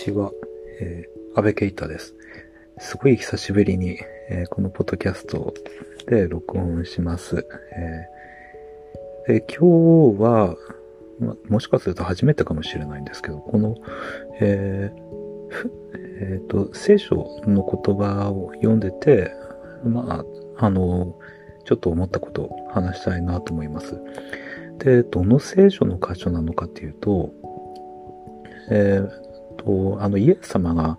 ちは、えー、安倍圭太です。すごい久しぶりに、えー、このポッドキャストで録音します。えー、で今日は、ま、もしかすると初めてかもしれないんですけど、この、えーえーと、聖書の言葉を読んでて、まあ、あの、ちょっと思ったことを話したいなと思います。で、どの聖書の箇所なのかっていうと、えー、と、あの、イエス様が、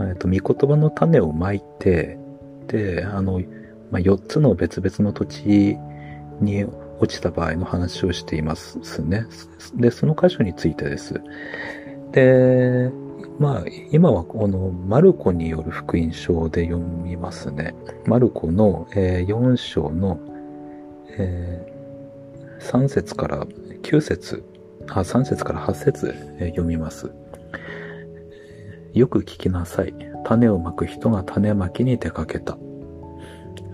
えっ、と、御言葉の種をまいて、で、あの、まあ、4つの別々の土地に落ちた場合の話をしていますね。で、その箇所についてです。で、まあ、今はこのマルコによる福音書で読みますね。マルコの、えー、4章の、えー、3節から9節あ、3節から8節、え、読みます。よく聞きなさい。種をまく人が種まきに出かけた。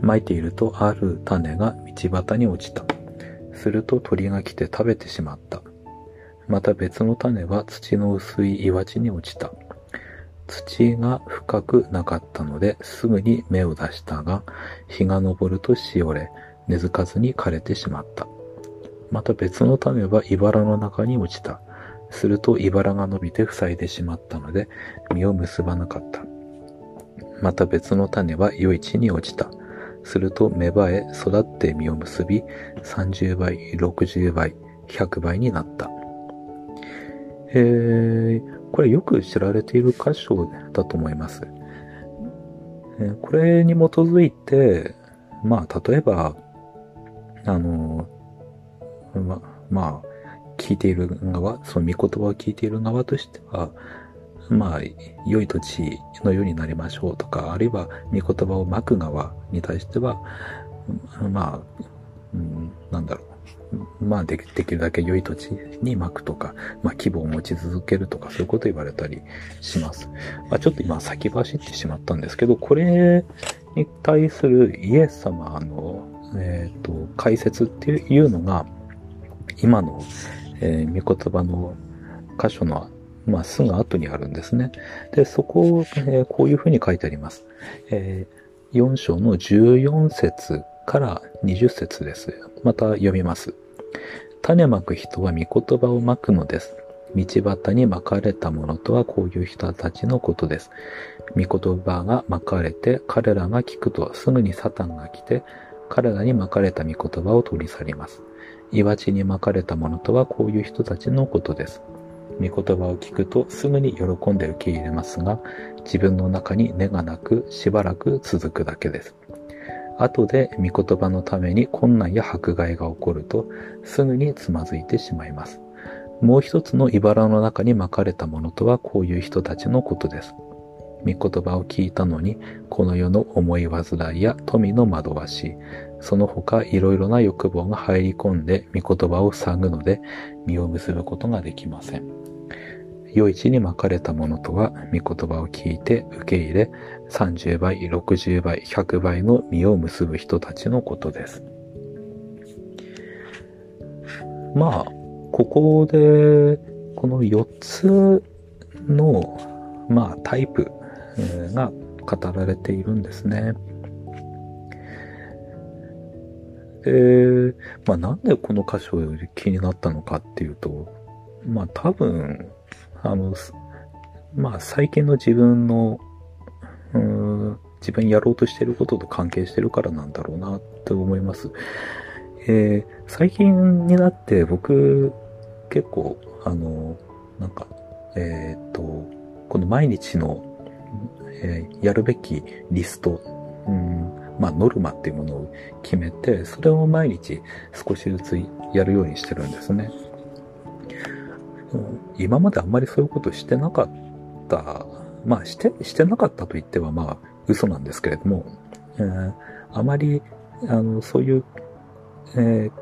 まいているとある種が道端に落ちた。すると鳥が来て食べてしまった。また別の種は土の薄い岩地に落ちた。土が深くなかったのですぐに芽を出したが、日が昇るとしおれ、根付かずに枯れてしまった。また別の種は茨の中に落ちた。すると茨が伸びて塞いでしまったので、実を結ばなかった。また別の種は余市に落ちた。すると芽生え育って実を結び、30倍、60倍、100倍になった。えー、これよく知られている箇所だと思います。これに基づいて、まあ、例えば、あの、ま、まあ、聞いている側、その御言葉を聞いている側としては、まあ、良い土地のようになりましょうとか、あるいは御言葉を巻く側に対しては、まあ、うん、なんだろう。まあで、できるだけ良い土地に巻くとか、まあ規模を持ち続けるとか、そういうことを言われたりします。まあちょっと今先走ってしまったんですけど、これに対するイエス様の、えっ、ー、と、解説っていうのが、今の、えー、御言葉の箇所の、まあ、すぐ後にあるんですね。で、そこを、えー、こういうふうに書いてあります。えー、4章の14節から20節です。また読みます。種まく人は御言葉をまくのです。道端にまかれたものとはこういう人たちのことです。御言葉がまかれて彼らが聞くとすぐにサタンが来て彼らにまかれた御言葉を取り去ります。岩地にまかれたものとはこういう人たちのことです。御言葉を聞くとすぐに喜んで受け入れますが、自分の中に根がなくしばらく続くだけです。後で御言葉のために困難や迫害が起こると、すぐにつまずいてしまいます。もう一つの茨の中に巻かれたものとはこういう人たちのことです。御言葉を聞いたのに、この世の思い煩いや富の惑わし、その他いろいろな欲望が入り込んで御言葉を塞ぐので、実を結ぶことができません。良い地に巻かれたものとは、御言葉を聞いて受け入れ、30倍、60倍、100倍の実を結ぶ人たちのことです。まあ、ここで、この4つの、まあ、タイプが語られているんですね。で、まあ、なんでこの箇所より気になったのかっていうと、まあ、多分、あの、まあ、最近の自分の、うん、自分やろうとしてることと関係してるからなんだろうなって思います。えー、最近になって僕、結構、あの、なんか、えっ、と、この毎日の、えー、やるべきリスト、うん、まあ、ノルマっていうものを決めて、それを毎日少しずつやるようにしてるんですね。今まであんまりそういうことしてなかった、まあして、してなかったと言ってはまあ嘘なんですけれども、えー、あまり、あの、そういう、えー、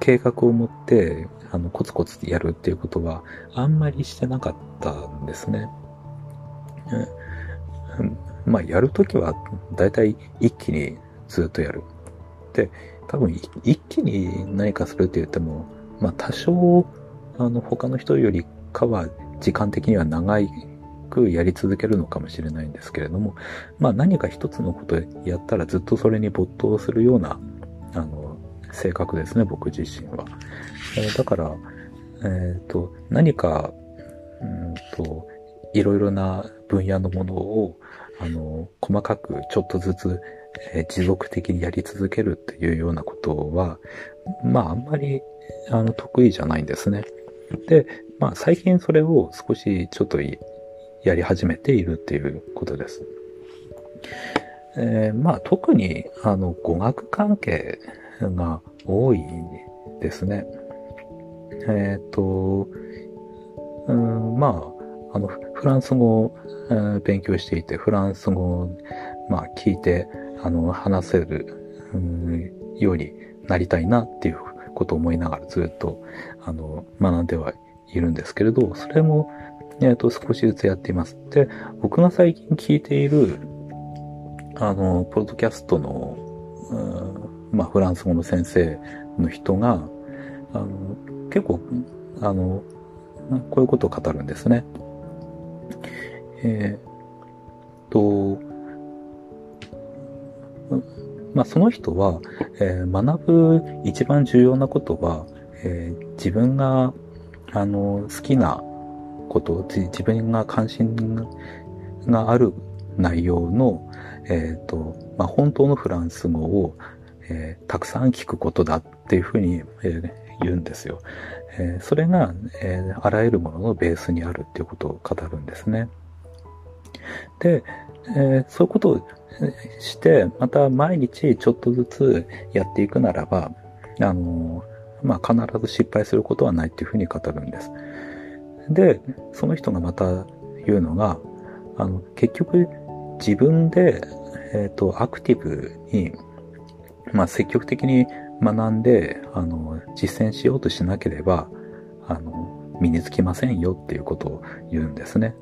計画を持って、あの、コツコツやるっていうことは、あんまりしてなかったんですね。えー、まあ、やるときは、だいたい一気にずっとやる。で、多分、一気に何かするって言っても、まあ、多少、あの、他の人よりかは時間的には長いくやり続けるのかもしれないんですけれども、まあ何か一つのことやったらずっとそれに没頭するような、あの、性格ですね、僕自身は。えー、だから、えっ、ー、と、何か、うんと、いろいろな分野のものを、あの、細かくちょっとずつ、えー、持続的にやり続けるっていうようなことは、まああんまり、あの、得意じゃないんですね。で、まあ最近それを少しちょっとやり始めているっていうことです。えー、まあ特にあの語学関係が多いですね。えっ、ー、と、うん、まあ、あの、フランス語を、え、勉強していて、フランス語を、まあ、聞いて、あの、話せる、うん、ようになりたいなっていうことを思いながらずっと、あの、学んではいるんですけれど、それも、えっ、ー、と、少しずつやっています。で、僕が最近聞いている、あの、ポッドキャストの、うん、まあ、フランス語の先生の人が、あの、結構、あの、こういうことを語るんですね。えー、と、まあ、その人は、えー、学ぶ一番重要なことは、えー、自分が、あの、好きなこと、自分が関心がある内容の、えっ、ー、と、まあ、本当のフランス語を、えー、たくさん聞くことだっていうふうに、えー、言うんですよ。えー、それが、えー、あらゆるもののベースにあるっていうことを語るんですね。で、えー、そういうことをして、また毎日ちょっとずつやっていくならば、あの、まあ、必ず失敗することはないっていうふうに語るんです。で、その人がまた言うのが、あの、結局自分で、えっ、ー、と、アクティブに、まあ、積極的に学んで、あの、実践しようとしなければ、あの、身につきませんよっていうことを言うんですね。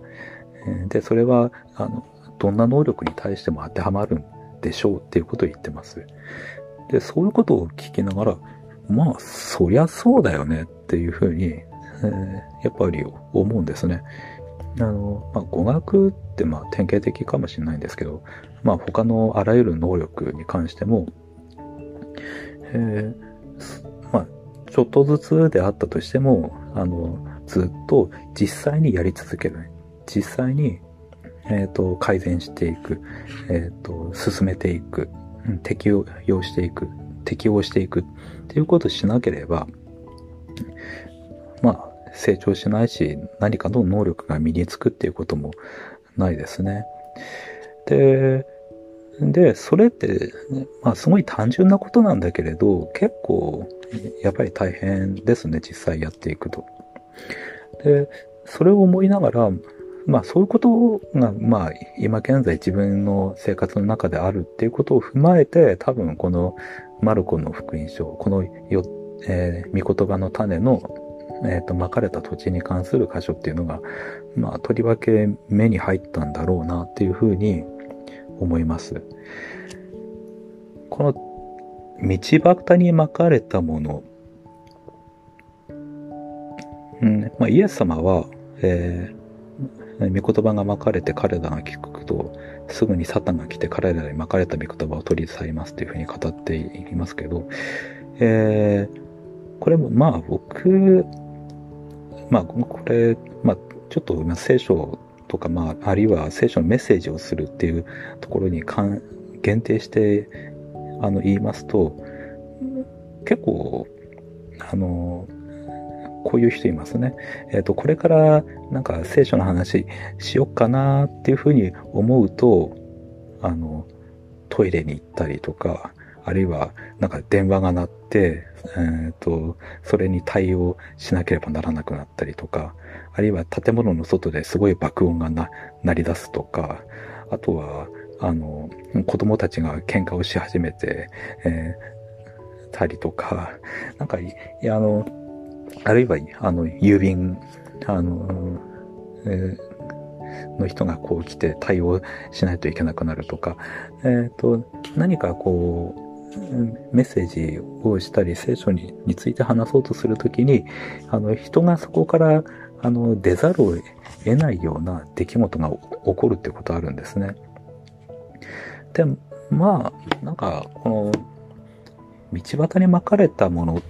で、それは、あの、どんな能力に対しても当てはまるんでしょうっていうことを言ってます。で、そういうことを聞きながら、まあ、そりゃそうだよねっていうふうに、えー、やっぱり思うんですね。あの、まあ、語学ってまあ典型的かもしれないんですけど、まあ他のあらゆる能力に関しても、えー、まあ、ちょっとずつであったとしても、あの、ずっと実際にやり続ける。実際に、えっ、ー、と、改善していく。えっ、ー、と、進めていく。適用していく。適応していく。っていうことをしなければ、まあ、成長しないし、何かの能力が身につくっていうこともないですね。で、で、それって、まあすごい単純なことなんだけれど、結構、やっぱり大変ですね、実際やっていくと。で、それを思いながら、まあそういうことが、まあ今現在自分の生活の中であるっていうことを踏まえて、多分このマルコの福音書、このよ、えー、御言葉の種の、えっ、ー、と、巻かれた土地に関する箇所っていうのが、まあとりわけ目に入ったんだろうなっていうふうに思います。この道端に巻かれたもの、うんまあ、イエス様は、えー、御言葉が巻かれて彼らが聞くと、すぐにサタンが来て彼らに巻かれた御言葉を取り去りますというふうに語っていますけど、えー、これもまあ僕、まあこれ、まあちょっと聖書とか、まあ、あるいは聖書のメッセージをするっていうところに限定して、あの、言いますと、結構、あの、こういう人いますね。えっ、ー、と、これからなんか聖書の話しよっかなっていうふうに思うと、あの、トイレに行ったりとか、あるいはなんか電話が鳴って、えっ、ー、と、それに対応しなければならなくなったりとか、あるいは建物の外ですごい爆音がな、鳴り出すとか、あとは、あの、子供たちが喧嘩をし始めて、えー、たりとか、なんか、いや、あの、あるいは、あの、郵便、あの、えー、の人がこう来て対応しないといけなくなるとか、えっ、ー、と、何かこう、メッセージをしたり、聖書にについて話そうとするときに、あの、人がそこから、あの、出ざるを得ないような出来事が起こるってことあるんですね。で、まあ、なんか、この、道端に巻かれたもの、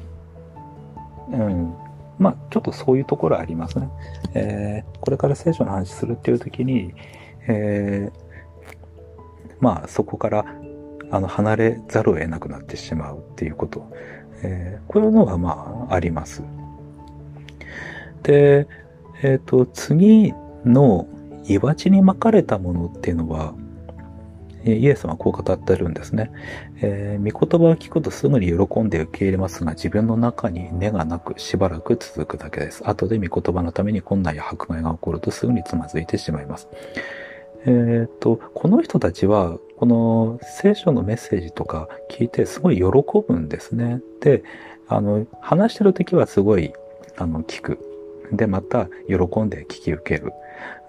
うん、まあ、ちょっとそういうところありますね。えー、これから聖書の話するっていう時に、えー、まあ、そこから、あの、離れざるを得なくなってしまうっていうこと。えー、こういうのは、まあ、あります。で、えっ、ー、と、次の岩地に巻かれたものっていうのは、イエスはこう語ってるんですね。えー、御言葉を聞くとすぐに喜んで受け入れますが、自分の中に根がなくしばらく続くだけです。後で御言葉のために困難や迫害が起こるとすぐにつまずいてしまいます。えっ、と、この人たちは、この聖書のメッセージとか聞いてすごい喜ぶんですね。で、あの、話してる時はすごい、あの、聞く。で、また喜んで聞き受ける。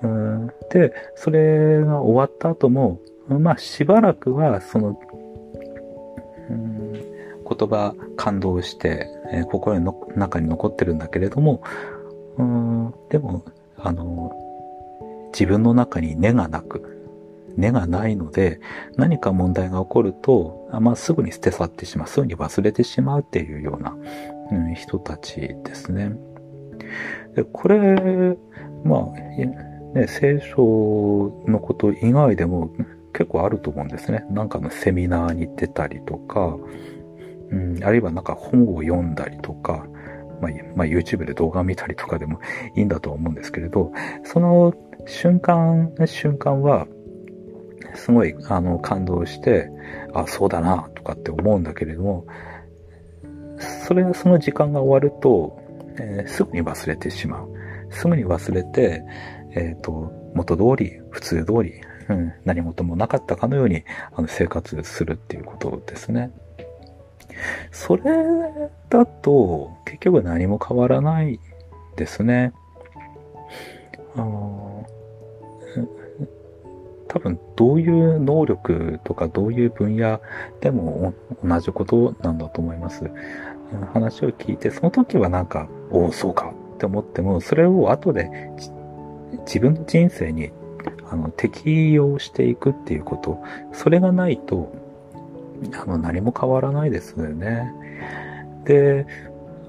うんで、それが終わった後も、まあ、しばらくは、その、うん、言葉感動して、えー、心の中に残ってるんだけれども、うん、でも、あの、自分の中に根がなく、根がないので、何か問題が起こると、まあ、すぐに捨て去ってしまう、すぐに忘れてしまうっていうような、うん、人たちですね。でこれ、まあ、ね、聖書のこと以外でも結構あると思うんですね。なんかのセミナーに出たりとか、うん、あるいはなんか本を読んだりとか、まあ、まあ、YouTube で動画を見たりとかでもいいんだと思うんですけれど、その瞬間、瞬間は、すごい、あの、感動して、あ、そうだな、とかって思うんだけれども、それその時間が終わると、えー、すぐに忘れてしまう。すぐに忘れて、えっ、ー、と、元通り、普通通り、うん、何事もなかったかのようにあの生活するっていうことですね。それだと結局何も変わらないですね。あの多分どういう能力とかどういう分野でも同じことなんだと思います。話を聞いて、その時はなんか、おお、そうかって思っても、それを後で自分の人生にあの適用していくっていうこと、それがないと、あの、何も変わらないですよね。で、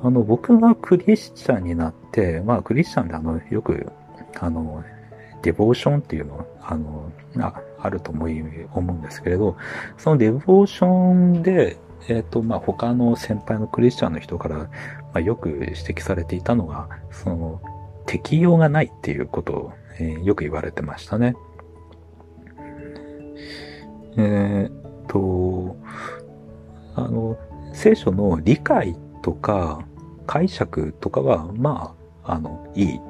あの、僕がクリスチャンになって、まあ、クリスチャンであの、よく、あの、デボーションっていうの、あの、ああると思うんですけれど、そのデボーションで、えっ、ー、と、まあ、他の先輩のクリスチャンの人から、まあ、よく指摘されていたのが、その、適用がないっていうこと、えー、よく言われてましたね。えっ、と、あの、聖書の理解とか解釈とかは、まあ、あの、いい。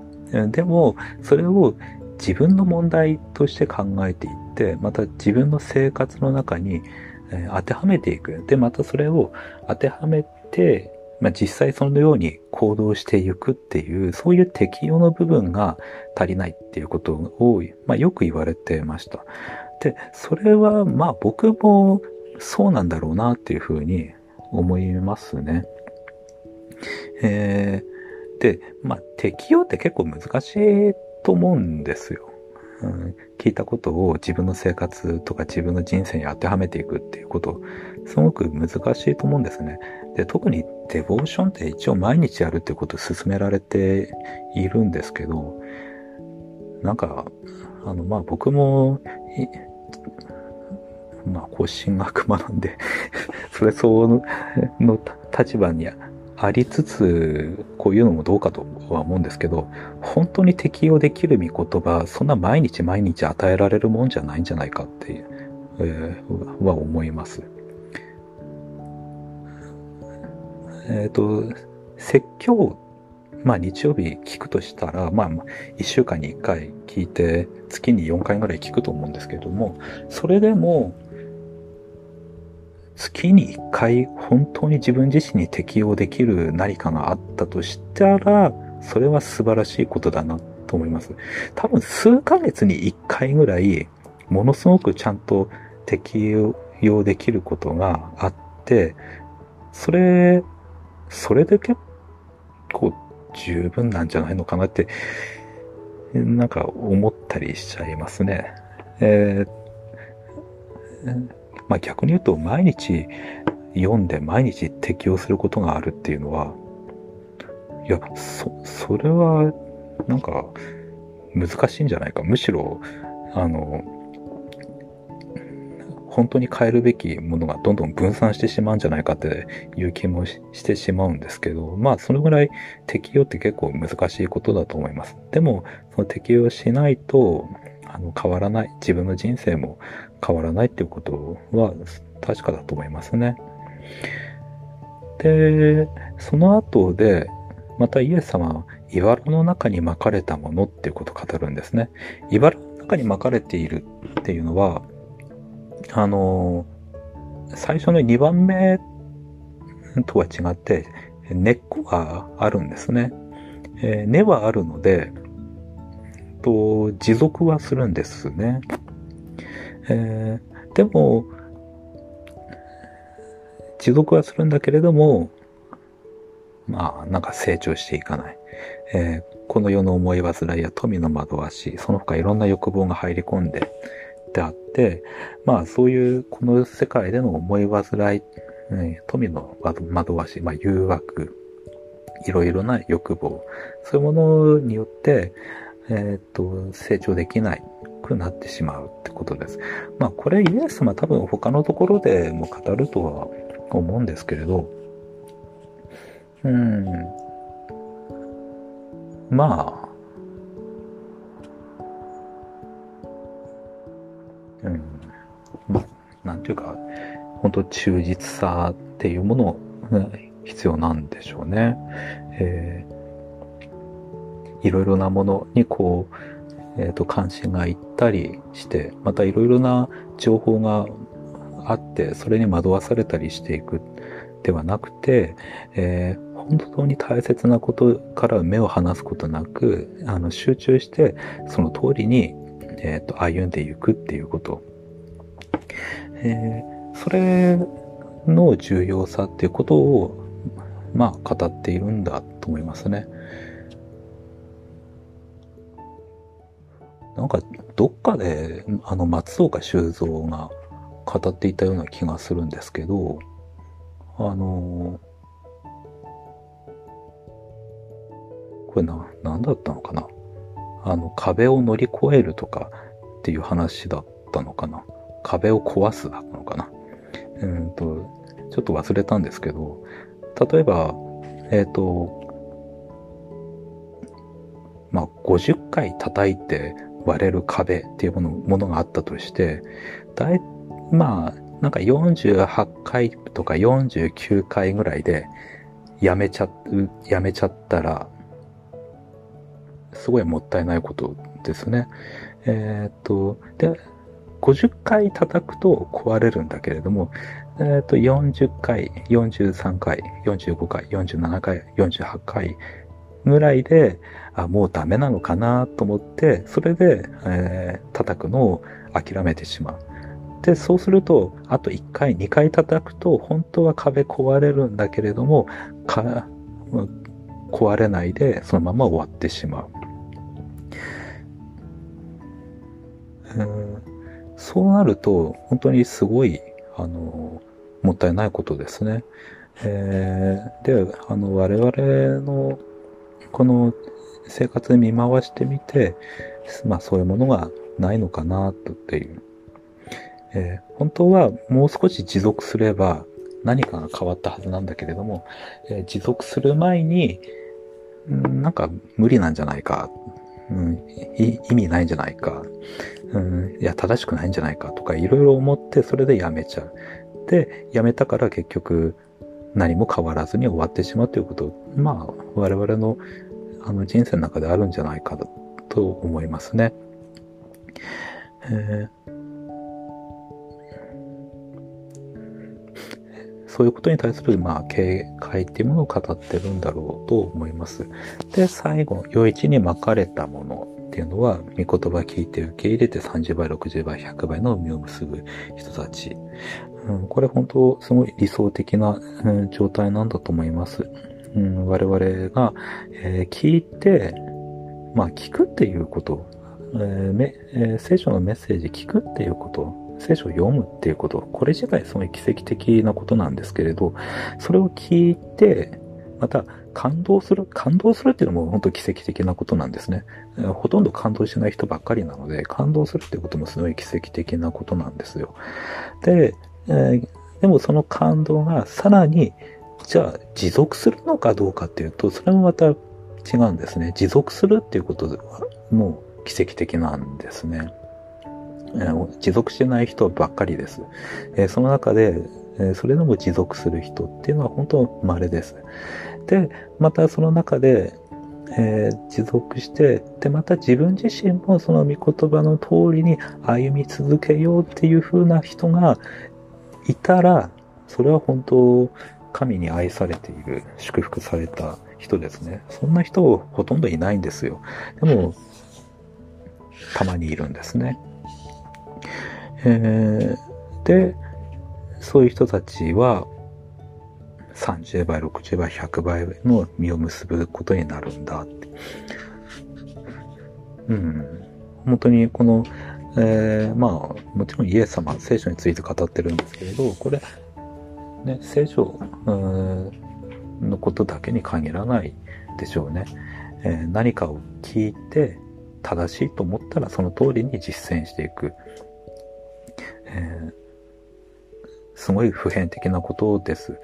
でも、それを自分の問題として考えていって、また自分の生活の中に、え当てはめていく。で、またそれを当てはめて、まあ、実際そのように行動していくっていう、そういう適用の部分が足りないっていうことを、まあ、よく言われてました。で、それは、まあ僕もそうなんだろうなっていうふうに思いますね。えー、で、まあ適用って結構難しいと思うんですよ。うん、聞いたことを自分の生活とか自分の人生に当てはめていくっていうこと、すごく難しいと思うんですね。で、特にデボーションって一応毎日やるってことを勧められているんですけど、なんか、あの、まあ僕も、まあ、こう、進学学んで それ相応の立場にありつつ、こういうのもどうかとは思うんですけど、本当に適用できる御言葉、そんな毎日毎日与えられるもんじゃないんじゃないかっていう、えー、は思います。えっ、ー、と、説教、まあ日曜日聞くとしたら、まあ一週間に一回聞いて、月に4回ぐらい聞くと思うんですけれども、それでも、月に1回本当に自分自身に適用できる何かがあったとしたら、それは素晴らしいことだなと思います。多分数ヶ月に1回ぐらい、ものすごくちゃんと適用できることがあって、それ、それで結構十分なんじゃないのかなって、なんか思ったりしちゃいますね。えー、まあ逆に言うと毎日読んで毎日適用することがあるっていうのは、いや、そ、それは、なんか、難しいんじゃないか。むしろ、あの、本当に変えるべきものがどんどん分散してしまうんじゃないかっていう気もしてしまうんですけど、まあそのぐらい適用って結構難しいことだと思います。でも、その適用しないと、あの変わらない、自分の人生も変わらないっていうことは確かだと思いますね。で、その後で、またイエス様は茨の中に巻かれたものっていうことを語るんですね。茨の中に巻かれているっていうのは、あの、最初の2番目とは違って、根っこがあるんですね。えー、根はあるので、と持続はするんですね。えー、でも、持続はするんだけれども、まあ、なんか成長していかない。えー、この世の思い煩いや富の惑わし、その他いろんな欲望が入り込んで、であって、まあそういうこの世界での思い煩い、富の惑わし、まあ誘惑、いろいろな欲望、そういうものによって、えっ、と、成長できないくなってしまうってことです。まあこれイエス様多分他のところでも語るとは思うんですけれど、うん。まあ、なんていうか、本当忠実さっていうものが必要なんでしょうね。えー、いろいろなものにこう、えっ、ー、と、関心がいったりして、またいろいろな情報があって、それに惑わされたりしていくではなくて、えー、本当に大切なことから目を離すことなく、あの、集中して、その通りに、えっ、ー、と、歩んでいくっていうこと。えー、それの重要さっていうことを、まあ、語っているんだと思いますね。なんか、どっかで、あの、松岡修造が語っていたような気がするんですけど、あのこれな、何だったのかな。あの、壁を乗り越えるとかっていう話だったのかな。壁を壊すだったのかな？うんと、ちょっと忘れたんですけど、例えば、えっ、ー、と、まあ、50回叩いて割れる壁っていうものものがあったとして、だい、まあ、なんか48回とか49回ぐらいでやめちゃ、やめちゃったら、すごいもったいないことですね。えー、っと、で、50回叩くと壊れるんだけれども、えー、と、40回、43回、45回、47回、48回ぐらいで、あ、もうダメなのかなと思って、それで、えー、叩くのを諦めてしまう。で、そうすると、あと1回、2回叩くと、本当は壁壊れるんだけれども、か、壊れないで、そのまま終わってしまう。うんそうなると、本当にすごい、あの、もったいないことですね。えー、で、あの、我々の、この生活に見回してみて、まあそういうものがないのかな、っていう。えー、本当はもう少し持続すれば何かが変わったはずなんだけれども、えー、持続する前に、なんか無理なんじゃないか、うん、意味ないんじゃないか、うん、いや、正しくないんじゃないかとかいろいろ思ってそれでやめちゃう。で、やめたから結局何も変わらずに終わってしまうということ、まあ我々のあの人生の中であるんじゃないかと思いますね。えーそういうことに対する、まあ、警戒っていうものを語ってるんだろうと思います。で、最後、余市に巻かれたものっていうのは、御言葉聞いて受け入れて30倍、60倍、100倍の実を結ぶ人たち。うん、これ本当、すごい理想的な、うん、状態なんだと思います。うん、我々が、えー、聞いて、まあ聞くっていうこと、えーえー、聖書のメッセージ聞くっていうこと、聖書を読むっていうこと、これ自体すごい奇跡的なことなんですけれど、それを聞いて、また感動する、感動するっていうのも本当奇跡的なことなんですね。ほとんど感動しない人ばっかりなので、感動するっていうこともすごい奇跡的なことなんですよ。で、えー、でもその感動がさらに、じゃあ持続するのかどうかっていうと、それもまた違うんですね。持続するっていうことはもう奇跡的なんですね。持続しない人ばっかりです。えその中で、えそれでも持続する人っていうのは本当稀です。で、またその中で、えー、持続して、で、また自分自身もその御言葉の通りに歩み続けようっていう風な人がいたら、それは本当、神に愛されている、祝福された人ですね。そんな人ほとんどいないんですよ。でも、たまにいるんですね。えー、で、そういう人たちは、30倍、60倍、100倍の実を結ぶことになるんだって。うん。本当にこの、えー、まあ、もちろんイエス様、聖書について語ってるんですけれど、これ、ね、聖書のことだけに限らないでしょうね。えー、何かを聞いて正しいと思ったらその通りに実践していく。えー、すごい普遍的なことです。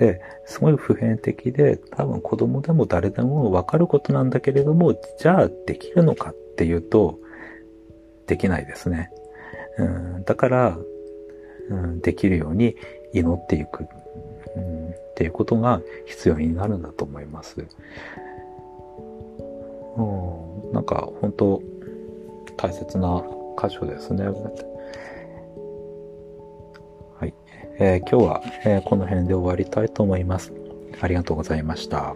で、すごい普遍的で、多分子供でも誰でもわかることなんだけれども、じゃあできるのかっていうと、できないですね。うん、だから、うん、できるように祈っていく、うん、っていうことが必要になるんだと思います。うん、なんか本当大切な箇所ですね。えー、今日は、え、この辺で終わりたいと思います。ありがとうございました。